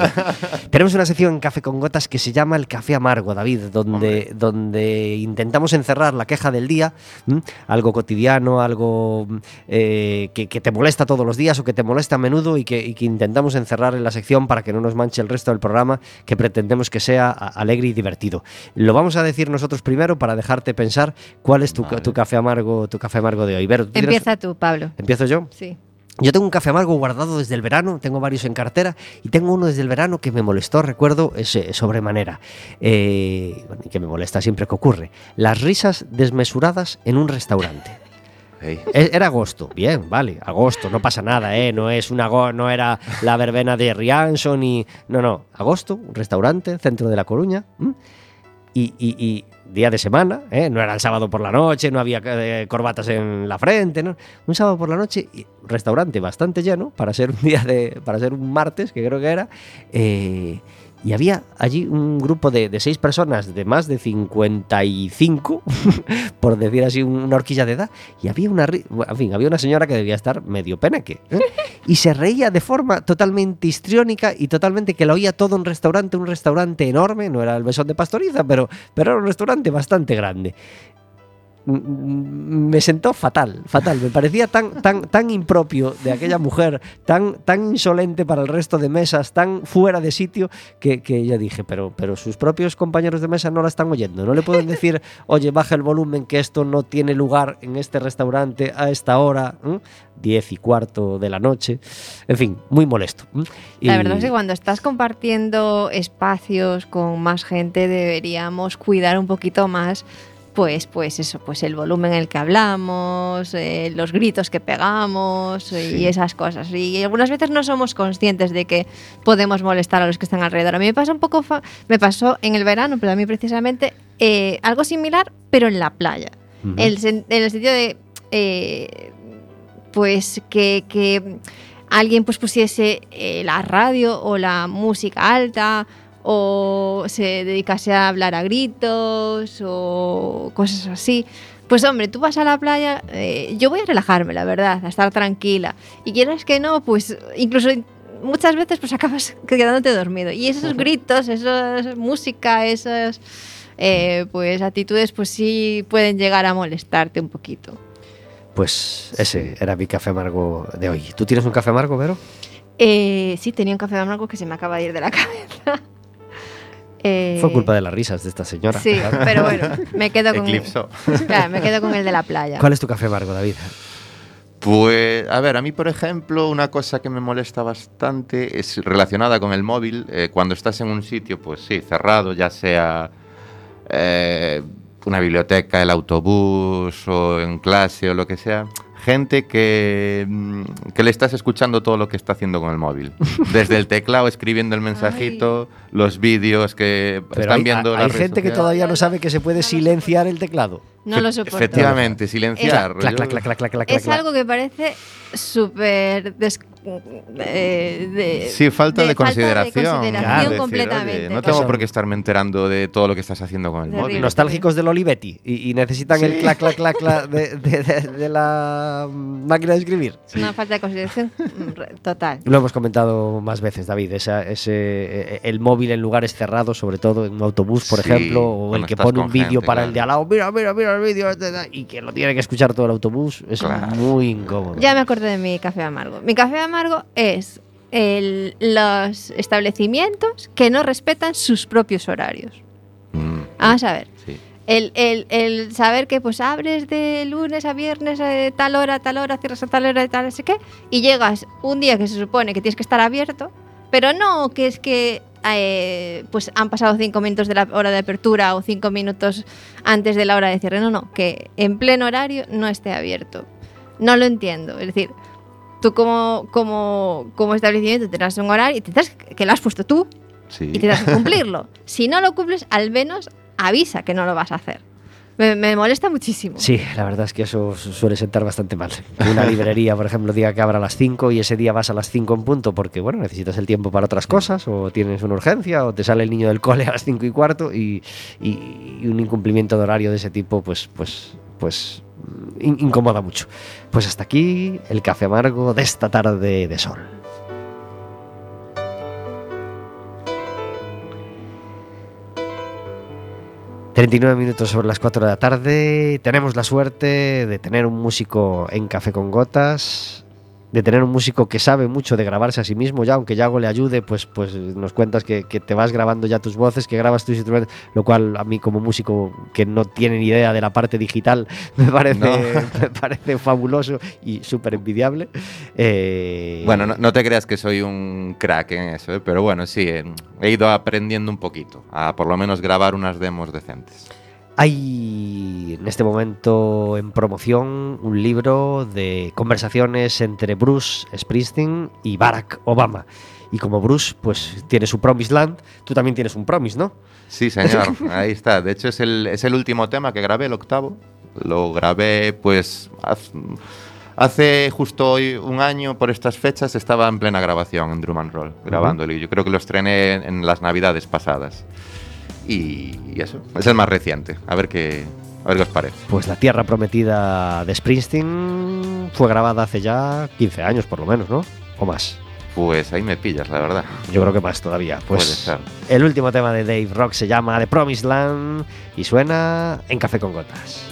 Tenemos una sección en Café con Gotas que se llama El Café Amargo, David, donde, donde intentamos encerrar la queja del día, ¿m? algo cotidiano, algo eh, que, que te molesta todos los días o que te molesta a menudo y que, y que intentamos encerrar en la sección para que no nos manche el resto del programa, que pretendemos que sea alegre y divertido. Lo vamos a decir nosotros primero para dejarte pensar cuál es tu, Vale. tu café amargo, tu café amargo de hoy. Vero, ¿tú tienes- Empieza tú, Pablo. ¿Empiezo yo? Sí. Yo tengo un café amargo guardado desde el verano, tengo varios en cartera y tengo uno desde el verano que me molestó, recuerdo, es, eh, sobremanera. Eh, y que me molesta siempre que ocurre. Las risas desmesuradas en un restaurante. E- Era agosto, bien, vale, agosto, no pasa nada, ¿eh? No, es una no era la verbena de Rianso ni... No, no, agosto, un restaurante, centro de La Coruña. Y, y- y día de semana, ¿eh? no era el sábado por la noche, no había eh, corbatas en la frente, ¿no? Un sábado por la noche, restaurante bastante lleno para ser un día de, para ser un martes, que creo que era, eh, y había allí un grupo de, de seis personas de más de 55, por decir así, una horquilla de edad, y había una, en fin, había una señora que debía estar medio peneque, ¿eh? y se reía de forma totalmente histriónica y totalmente que lo oía todo un restaurante, un restaurante enorme, no era el besón de pastoriza, pero, pero era un restaurante bastante grande. Me sentó fatal, fatal. Me parecía tan, tan, tan impropio de aquella mujer, tan, tan insolente para el resto de mesas, tan fuera de sitio, que, que yo dije, pero, pero sus propios compañeros de mesa no la están oyendo. No le pueden decir, oye, baja el volumen, que esto no tiene lugar en este restaurante a esta hora, ¿eh? diez y cuarto de la noche. En fin, muy molesto. La verdad es que cuando estás compartiendo espacios con más gente deberíamos cuidar un poquito más pues pues eso, pues el volumen en el que hablamos, eh, los gritos que pegamos eh, y esas cosas. Y algunas veces no somos conscientes de que podemos molestar a los que están alrededor. A mí me pasa un poco, me pasó en el verano, pero a mí precisamente eh, algo similar, pero en la playa. Ujú. El sen- en el sentido de eh, pues que, que alguien pues pusiese la radio o la música alta o se dedicase a hablar a gritos o cosas así. Pues hombre, tú vas a la playa, eh, yo voy a relajarme, la verdad, a estar tranquila. Y quieras que no, pues incluso muchas veces pues acabas quedándote dormido. Y esos gritos, esa música, esas eh, pues actitudes, pues sí pueden llegar a molestarte un poquito. Pues ese era mi café amargo de hoy. ¿Tú tienes un café amargo, Vero? Eh, sí, tenía un café amargo que se me acaba de ir de la cabeza. Eh, Fue culpa de las risas de esta señora. Sí, pero bueno, me quedo con. Claro, me quedo con el de la playa. ¿Cuál es tu café amargo, David? Pues, a ver, a mí, por ejemplo, una cosa que me molesta bastante es relacionada con el móvil. Eh, cuando estás en un sitio, pues sí, cerrado, ya sea eh, una biblioteca, el autobús o en clase o lo que sea, gente que, mm, que le estás escuchando todo lo que está haciendo con el móvil. Desde el teclado escribiendo el mensajito, los vídeos que Pero están hay, viendo hay redes gente que sociales. todavía no sabe que se puede silenciar el teclado. No lo soporto. Efectivamente, silenciar. Clac, Yo- clac, clac, clac, clac, clac, Es algo que parece súper eh, de- Sí, falta de, consideración. consideración Decir, completamente. oye, no Claro. tengo por qué estarme enterando de todo lo que estás haciendo con el Terrible. móvil. Nostálgicos del Olivetti y, y necesitan el Sí. clac, clac, clac, clac de, de- de- de la máquina de escribir. Una falta de consideración mm, total. Lo hemos comentado más veces, David. esa- ese, eh, el móvil en lugares cerrados, sobre todo en un autobús, por Sí, ejemplo, o el que pone un vídeo para el claro. de al lado. Mira, mira, mira el vídeo. Y que lo tiene que escuchar todo el autobús. Es Claro. muy incómodo. Ya me acordé de mi café amargo. Mi café amargo es el- los establecimientos que no respetan sus propios horarios. Mm, Vamos a ver. sí. El, el- el saber que pues abres de lunes a viernes de tal hora a tal hora, cierras a tal hora tal, no sé qué, y llegas un día que se supone que tienes que estar abierto, pero no que es que eh, pues han pasado cinco minutos de la hora de apertura o cinco minutos antes de la hora de cierre, no, no, que en pleno horario no esté abierto. No lo entiendo, es decir, tú como, como, como establecimiento tendrás un horario y tendrás que lo has puesto tú, Sí. y tendrás que cumplirlo. si no lo cumples, al menos avisa que no lo vas a hacer. Me, me molesta muchísimo. Sí, la verdad es que eso su- suele sentar bastante mal. Que Una librería, por ejemplo, diga que abra a las 5 y ese día vas a las 5 en punto porque, bueno, necesitas el tiempo para otras cosas o tienes una urgencia o te sale el niño del cole a las 5 y cuarto y, y- y un incumplimiento de horario de ese tipo, pues, pues, pues in- incomoda mucho. Pues hasta aquí el café amargo de esta tarde de sol. ...39 minutos sobre las 4 de la tarde... ...tenemos la suerte de tener un músico en Café con Gotas... ...de tener un músico que sabe mucho de grabarse a sí mismo ya... ...aunque Yago le ayude, pues, pues nos cuentas que, que te vas grabando ya tus voces... ...que grabas tus instrumentos... ...lo cual a mí como músico que no tiene ni idea de la parte digital... ...me parece, No. me parece fabuloso y súper envidiable... Eh, Bueno, no, no te creas que soy un crack en eso, ¿eh? pero bueno, sí, eh, he ido aprendiendo un poquito, a por lo menos grabar unas demos decentes. Hay en este momento en promoción un libro de conversaciones entre Bruce Springsteen y Barack Obama. Y como Bruce pues tiene su Promised Land, tú también tienes un Promise, ¿no? Sí, señor, ahí está. De hecho, es el, es el último tema que grabé, el octavo. Lo grabé, pues, hace justo hoy un año, por estas fechas, estaba en plena grabación en Drum and Roll, grabándolo. Y yo creo que lo estrené en, en las navidades pasadas. Y, y eso, es el más reciente. A ver qué, a ver qué os parece. Pues La Tierra Prometida de Springsteen fue grabada hace ya 15 años por lo menos, ¿no? O más. Pues ahí me pillas, la verdad. Yo creo que más todavía. Pues Puede ser. el último tema de Dave Rock se llama The Promised Land y suena en Café con Gotas.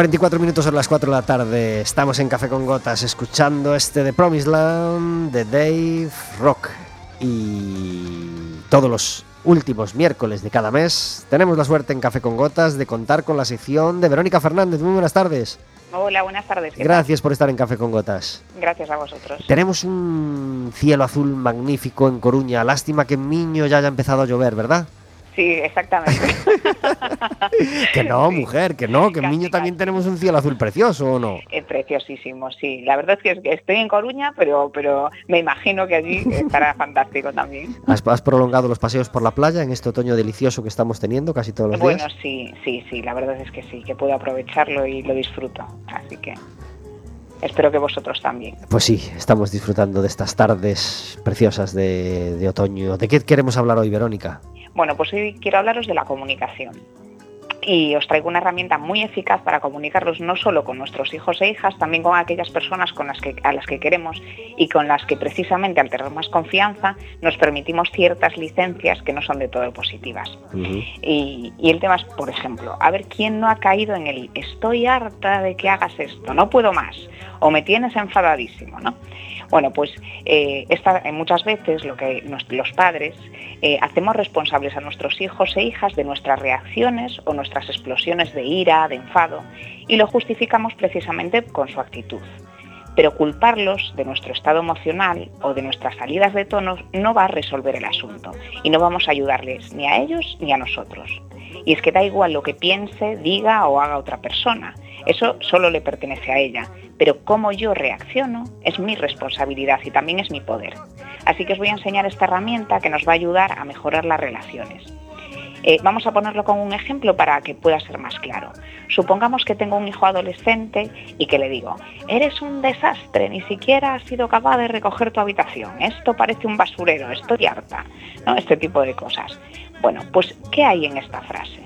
44 minutos son las 4 de la tarde. Estamos en Café con Gotas escuchando este de Promised Land de Dave Rock. Y todos los últimos miércoles de cada mes tenemos la suerte en Café con Gotas de contar con la sección de Verónica Fernández. Muy buenas tardes. Hola, buenas tardes. Gracias por estar en Café con Gotas. Gracias a vosotros. Tenemos un cielo azul magnífico en Coruña. Lástima que en Miño ya haya empezado a llover, ¿verdad? Sí, exactamente. Que no, mujer, que no, que en Casi, Miño también tenemos un cielo azul precioso, ¿o no? Es preciosísimo, sí. La verdad es que, es que estoy en Coruña, pero, pero me imagino que allí estará fantástico también. ¿Has, has prolongado los paseos por la playa en este otoño delicioso que estamos teniendo casi todos los Bueno, días? sí, sí, sí. La verdad es que sí, que puedo aprovecharlo y lo disfruto. Así que espero que vosotros también. Pues sí, estamos disfrutando de estas tardes preciosas de, de otoño. ¿De qué queremos hablar hoy, Verónica? Bueno, pues hoy quiero hablaros de la comunicación. Y os traigo una herramienta muy eficaz para comunicarlos no solo con nuestros hijos e hijas, también con aquellas personas con las que, a las que queremos y con las que precisamente al tener más confianza nos permitimos ciertas licencias que no son de todo positivas. Y, y el tema es, por ejemplo, a ver quién no ha caído en el estoy harta de que hagas esto, no puedo más, o me tienes enfadadísimo, ¿no? Bueno, pues eh, eh, muchas veces lo que los padres eh, hacemos responsables a nuestros hijos e hijas de nuestras reacciones o nuestras explosiones de ira, de enfado, y lo justificamos precisamente con su actitud. Pero culparlos de nuestro estado emocional o de nuestras salidas de tono no va a resolver el asunto y no vamos a ayudarles ni a ellos ni a nosotros. Y es que da igual lo que piense, diga o haga otra persona. Eso solo le pertenece a ella. Pero cómo yo reacciono es mi responsabilidad y también es mi poder. Así que os voy a enseñar esta herramienta que nos va a ayudar a mejorar las relaciones. Eh, vamos a ponerlo con un ejemplo para que pueda ser más claro. Supongamos que tengo un hijo adolescente y que le digo, eres un desastre, ni siquiera has sido capaz de recoger tu habitación, esto parece un basurero, estoy harta, ¿no? Este tipo de cosas. Bueno, pues ¿qué hay en esta frase?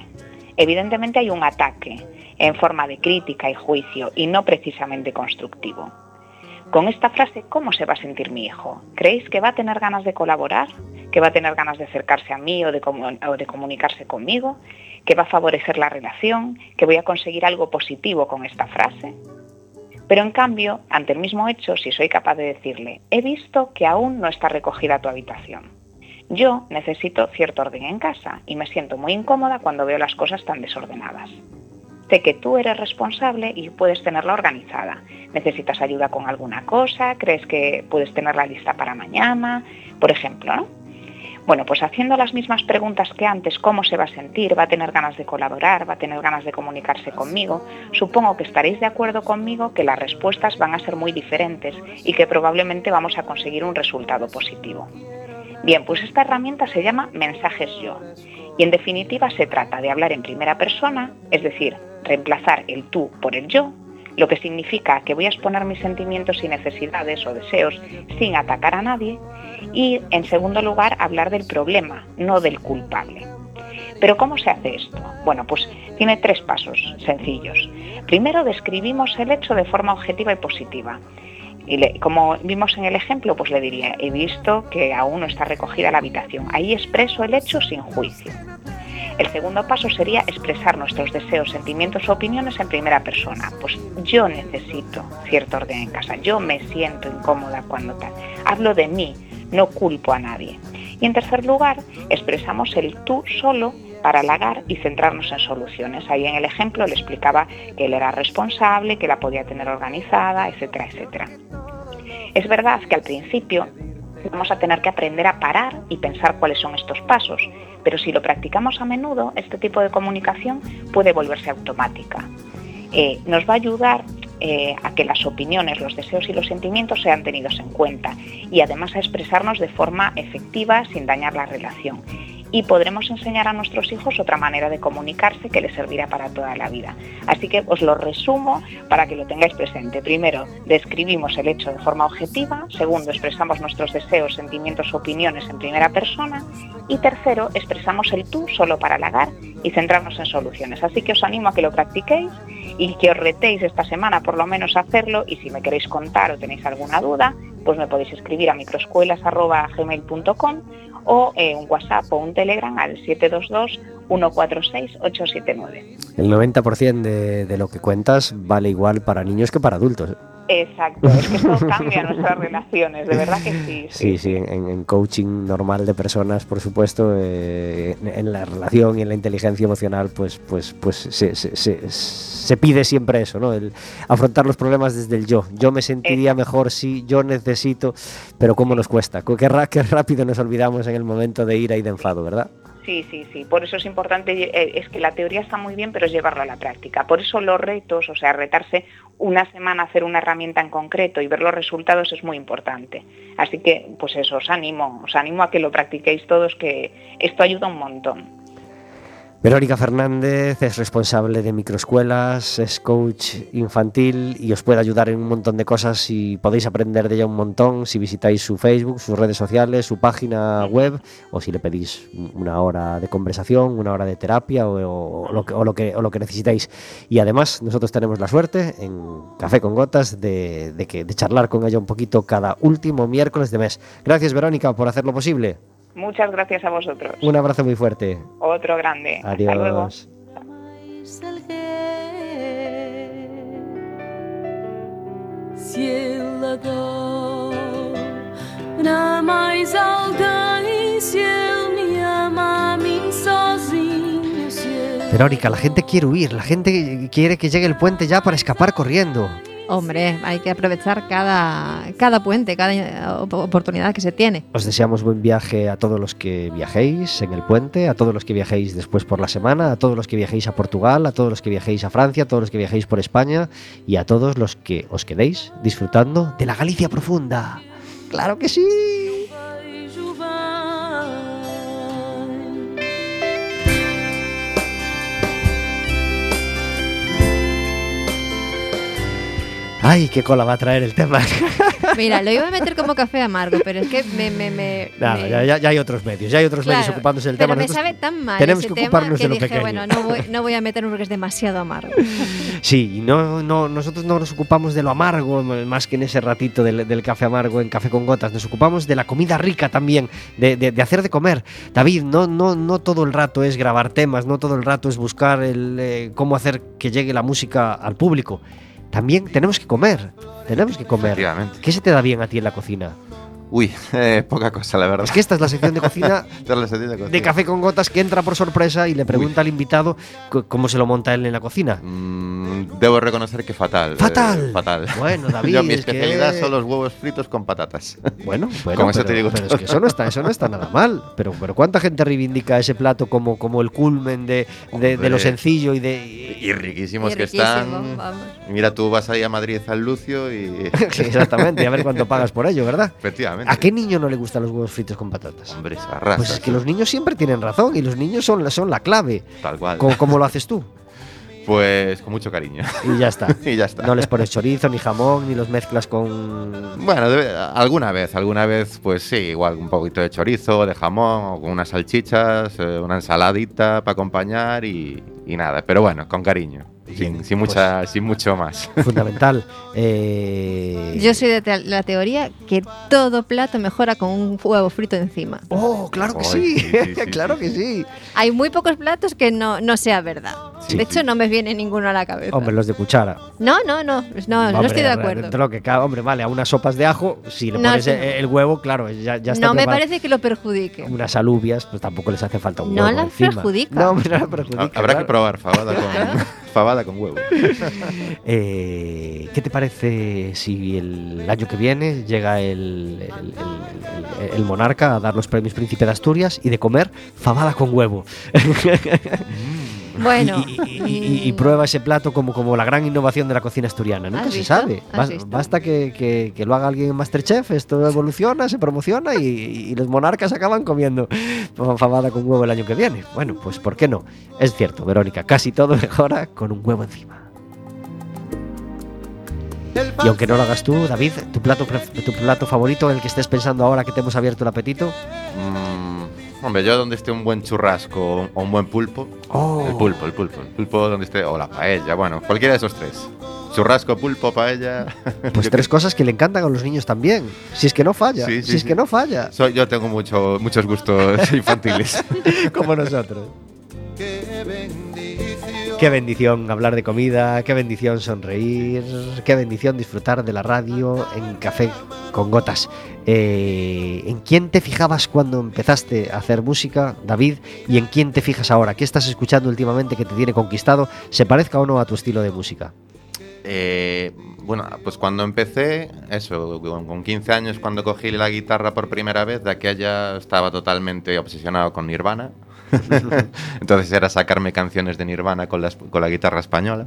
Evidentemente hay un ataque en forma de crítica y juicio y no precisamente constructivo. Con esta frase, ¿cómo se va a sentir mi hijo? ¿Creéis que va a tener ganas de colaborar? ¿Que va a tener ganas de acercarse a mí o de, comunicarse conmigo? ¿Que va a favorecer la relación? ¿Que voy a conseguir algo positivo con esta frase? Pero en cambio, ante el mismo hecho, si soy capaz de decirle, he visto que aún no está recogida tu habitación. Yo necesito cierto orden en casa y me siento muy incómoda cuando veo las cosas tan desordenadas. Sé que tú eres responsable y puedes tenerla organizada. ¿Necesitas ayuda con alguna cosa? ¿Crees que puedes tenerla lista para mañana? Por ejemplo, ¿no? Bueno, pues haciendo las mismas preguntas que antes, ¿cómo se va a sentir? ¿Va a tener ganas de colaborar? ¿Va a tener ganas de comunicarse conmigo? Supongo que estaréis de acuerdo conmigo que las respuestas van a ser muy diferentes y que probablemente vamos a conseguir un resultado positivo. Bien, pues esta herramienta se llama Mensajes Yo. Y en definitiva se trata de hablar en primera persona, es decir, reemplazar el tú por el yo, lo que significa que voy a exponer mis sentimientos y necesidades o deseos sin atacar a nadie. Y en segundo lugar, hablar del problema, no del culpable. Pero ¿cómo se hace esto? Bueno, pues tiene tres pasos sencillos. Primero describimos el hecho de forma objetiva y positiva. Y como vimos en el ejemplo, pues le diría, he visto que aún no está recogida la habitación. Ahí expreso el hecho sin juicio. El segundo paso sería expresar nuestros deseos, sentimientos o opiniones en primera persona. Pues yo necesito cierto orden en casa, yo me siento incómoda cuando tal. Hablo de mí, no culpo a nadie. Y en tercer lugar, expresamos el tú solo para halagar y centrarnos en soluciones. Ahí en el ejemplo le explicaba que él era responsable, que la podía tener organizada, etcétera, etcétera. Es verdad que al principio vamos a tener que aprender a parar y pensar cuáles son estos pasos, pero si lo practicamos a menudo, este tipo de comunicación puede volverse automática. Eh, nos va a ayudar eh, a que las opiniones, los deseos y los sentimientos sean tenidos en cuenta y además a expresarnos de forma efectiva sin dañar la relación. Y podremos enseñar a nuestros hijos otra manera de comunicarse que les servirá para toda la vida. Así que os lo resumo para que lo tengáis presente. Primero, describimos el hecho de forma objetiva. Segundo, expresamos nuestros deseos, sentimientos, opiniones en primera persona. Y tercero, expresamos el tú solo para halagar y centrarnos en soluciones. Así que os animo a que lo practiquéis y que os retéis esta semana por lo menos a hacerlo. Y si me queréis contar o tenéis alguna duda, pues me podéis escribir a microescuelas.gmail.com o eh, un WhatsApp o un Telegram al 146-879. El 90% de, de lo que cuentas vale igual para niños que para adultos. Exacto, es que esto cambia nuestras relaciones, de verdad que sí. Sí, sí, en, en coaching normal de personas, por supuesto, eh, en, en la relación y en la inteligencia emocional, pues, pues, pues se, se- se- se pide siempre eso, ¿no? El afrontar los problemas desde el yo. Yo me sentiría mejor si yo necesito, pero cómo nos cuesta, qué, qué rápido nos olvidamos en el momento de ira y de enfado, ¿verdad? Sí, sí, sí. Por eso es importante, eh, es que la teoría está muy bien, pero es llevarlo a la práctica. Por eso los retos, o sea, retarse una semana a hacer una herramienta en concreto y ver los resultados es muy importante. Así que, pues eso, os animo, os animo a que lo practiquéis todos, que esto ayuda un montón. Verónica Fernández es responsable de microescuelas, es coach infantil y os puede ayudar en un montón de cosas y podéis aprender de ella un montón si visitáis su Facebook, sus redes sociales, su página web o si le pedís una hora de conversación, una hora de terapia o, lo, que, o, necesitéis. Y además nosotros tenemos la suerte en Café con Gotas de, de, que, de charlar con ella un poquito cada último miércoles de mes. Gracias Verónica por hacerlo posible. Muchas gracias a vosotros. Un abrazo muy fuerte. Otro grande. Hasta luego. Adiós. Se ele adora mais alguém, se ele me ama a mim sozinho, se ele Verónica, la gente quiere huir, la gente quiere que llegue el puente ya para escapar corriendo. Hombre, hay que aprovechar cada, cada puente, cada eh, op- oportunidad que se tiene. Os deseamos buen viaje a todos los que viajéis en el puente, a todos los que viajéis después por la semana, a todos los que viajéis a Portugal, a todos los que viajéis a Francia, a todos los que viajéis por España y a todos los que os quedéis disfrutando de la Galicia profunda. ¡Claro que sí! ¡Ay, qué cola va a traer el tema! Mira, lo iba a meter como café amargo, pero es que me... me, me- me- ya, ya- hay otros medios, ya hay otros medios Claro, ocupándose del pero tema. me Nosotros sabe tan mal tenemos ese que tema ocuparnos que de lo dije, pequeño. bueno, no voy, no voy a meterme porque es demasiado amargo. Sí, no, no, nosotros no nos ocupamos de lo amargo, más que en ese ratito del, del café amargo en Café con Gotas, nos ocupamos de la comida rica también, de, de- de hacer de comer. David, no, no, no todo el rato es grabar temas, no todo el rato es buscar el, eh, cómo hacer que llegue la música al público. También tenemos que comer, tenemos que comer. ¿Qué se te da bien a ti en la cocina? Uy, eh, poca cosa, la verdad. Es que esta es la sección de cocina Esta es la sección de. Café con Gotas que entra por sorpresa y le pregunta al invitado cómo se lo monta él en la cocina. Mm, debo reconocer que fatal. Fatal. eh, fatal. Bueno, David, Yo, mi es que- especialidad son los huevos fritos con patatas. Bueno, bueno, Con eso pero, te digo pero es que eso no está, eso no está nada mal. Pero, pero cuánta gente reivindica ese plato como, como el culmen de, de- de lo sencillo y de. Y riquísimos Y que riquísimo, están. vamos. Mira, tú vas ahí a Madrid San Lucio y. Exactamente, y a ver cuánto pagas por ello, ¿verdad? Efectivamente. ¿A qué niño no le gustan los huevos fritos con patatas? Hombre, esa raza. Pues es que los niños siempre tienen razón y los niños son, la- son la clave. Tal cual. ¿Cómo, cómo lo haces tú? Pues con mucho cariño. Y ya está. y ya está. No les pones chorizo ni jamón ni los mezclas con. Bueno, debe- alguna vez, alguna vez, pues sí, igual un poquito de chorizo, de jamón, o con unas salchichas, eh, una ensaladita para acompañar y, y nada. Pero bueno, con cariño, sin, sin, mucha, sin mucho más. Fundamental. Eh, Yo soy de te- la teoría que todo plato mejora con un huevo frito encima. Oh, claro que sí. sí, sí, sí, claro sí, que sí. Hay muy pocos platos que no, no sea verdad. Sí, de hecho, sí. no me viene ninguno a la cabeza. Hombre, los de cuchara. No, no, no, no, no Hombre, estoy de acuerdo. lo que hombre, vale, a unas sopas de ajo, si le No, pones sí. el, huevo, claro, ya, ya está No me parece que lo perjudique. Unas alubias, pues tampoco les hace falta un No huevo las encima. perjudica. No, hombre, no las perjudica. Ha- Habrá que claro. probar fabada con, fabada con huevo. Eh, ¿Qué te parece si el año que viene llega el, el- el- el- el monarca a dar los premios Príncipe de Asturias y de comer fabada con huevo? Bueno, y, y- y- y prueba ese plato como, como la gran innovación de la cocina asturiana. Nunca ¿Has se visto? sabe. Basta que, que- que lo haga alguien en Masterchef, esto evoluciona, se promociona y, y los monarcas acaban comiendo fabada con huevo el año que viene. Bueno, pues ¿por qué no? Es cierto, Verónica, casi todo mejora con un huevo encima. Y aunque no lo hagas tú, David, tu plato, pref- tu plato favorito, en el que estés pensando ahora que te hemos abierto el apetito. Mm, hombre, yo donde esté un buen churrasco o un buen pulpo. Oh. El pulpo, el pulpo. El pulpo donde esté. O la paella, bueno, cualquiera de esos tres. Churrasco, pulpo, paella. Pues tres cosas que le encantan a los niños también. Si es que no falla, Sí, sí, si es sí. que no falla. Soy, yo tengo mucho, muchos gustos infantiles. Como nosotros. Qué bendición hablar de comida, qué bendición sonreír, qué bendición disfrutar de la radio en café con gotas. Eh, ¿En quién te fijabas cuando empezaste a hacer música, David? ¿Y en quién te fijas ahora? ¿Qué estás escuchando últimamente que te tiene conquistado? ¿Se parezca o no a tu estilo de música? Eh, bueno, pues cuando empecé, eso, con con 15 años, cuando cogí la guitarra por primera vez, de aquella estaba totalmente obsesionado con Nirvana. Entonces era sacarme canciones de Nirvana con la, guitarra española.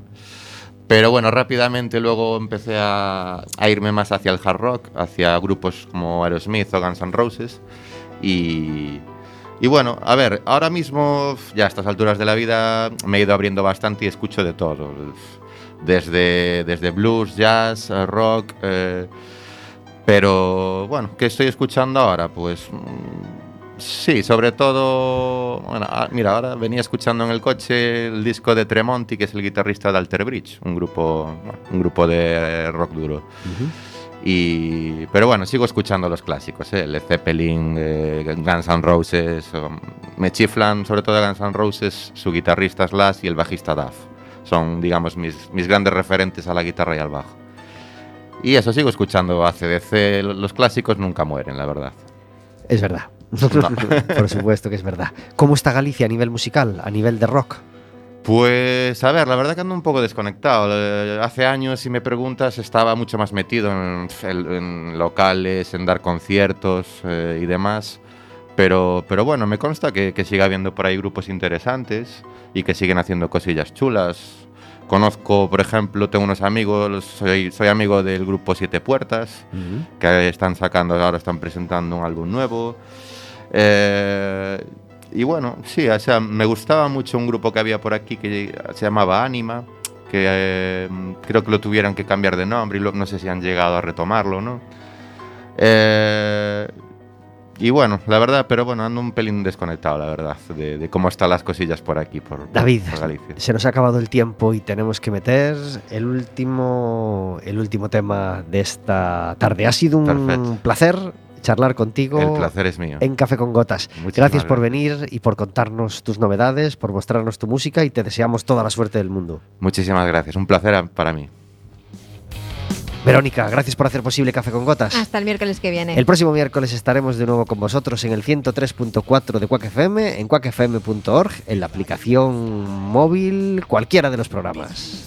Pero bueno, rápidamente luego empecé a, irme más hacia el hard rock, hacia grupos como Aerosmith o Guns N' Roses. Y, y bueno, a ver, ahora mismo, ya a estas alturas de la vida, me he ido abriendo bastante y escucho de todo. Desde, desde blues, jazz, eh, rock. eh, pero bueno, ¿qué estoy escuchando ahora? Pues mm, sí, sobre todo. Bueno, ah, mira, ahora venía escuchando en el coche el disco de Tremonti, que es el guitarrista de Alter Bridge, un grupo, un grupo de rock duro. Y, pero bueno, sigo escuchando los clásicos, ¿eh? Led Zeppelin, eh, Guns N' Roses. me chiflan sobre todo Guns N' Roses su guitarrista Slash y el bajista Duff. Son, digamos, mis, mis grandes referentes a la guitarra y al bajo. Y eso, sigo escuchando ACDC. Los clásicos nunca mueren, la verdad. Es verdad. Por supuesto que es verdad. ¿Cómo está Galicia a nivel musical, a nivel de rock? Pues a ver, la verdad que ando un poco desconectado. Eh, Hace años, si me preguntas, estaba mucho más metido en, en locales, en dar conciertos eh, y demás. Pero, pero bueno, me consta que, que sigue habiendo por ahí grupos interesantes y que siguen haciendo cosillas chulas. Conozco, por ejemplo, tengo unos amigos, soy, soy amigo del grupo Siete Puertas, que están sacando, ahora están presentando un álbum nuevo. Eh, y bueno, sí, o sea, me gustaba mucho un grupo que había por aquí que se llamaba Anima, que eh, creo que lo tuvieron que cambiar de nombre y lo- no sé si han llegado a retomarlo, ¿no? Eh, y bueno, la verdad, pero bueno, ando un pelín desconectado, la verdad, de, de cómo están las cosillas por aquí, por, por- David, por Galicia. se nos ha acabado el tiempo y tenemos que meter el último, el último tema de esta tarde. Ha sido un Perfecto. placer charlar contigo. El placer es mío. En Café con Gotas. Muchísimas gracias por gracias. venir y por contarnos tus novedades, por mostrarnos tu música y te deseamos toda la suerte del mundo. Muchísimas gracias, un placer para mí. Verónica, gracias por hacer posible Café con Gotas. Hasta el miércoles que viene. El próximo miércoles estaremos de nuevo con vosotros en el 103.4 de Quack FM, en quackfm.org, en la aplicación móvil, cualquiera de los programas.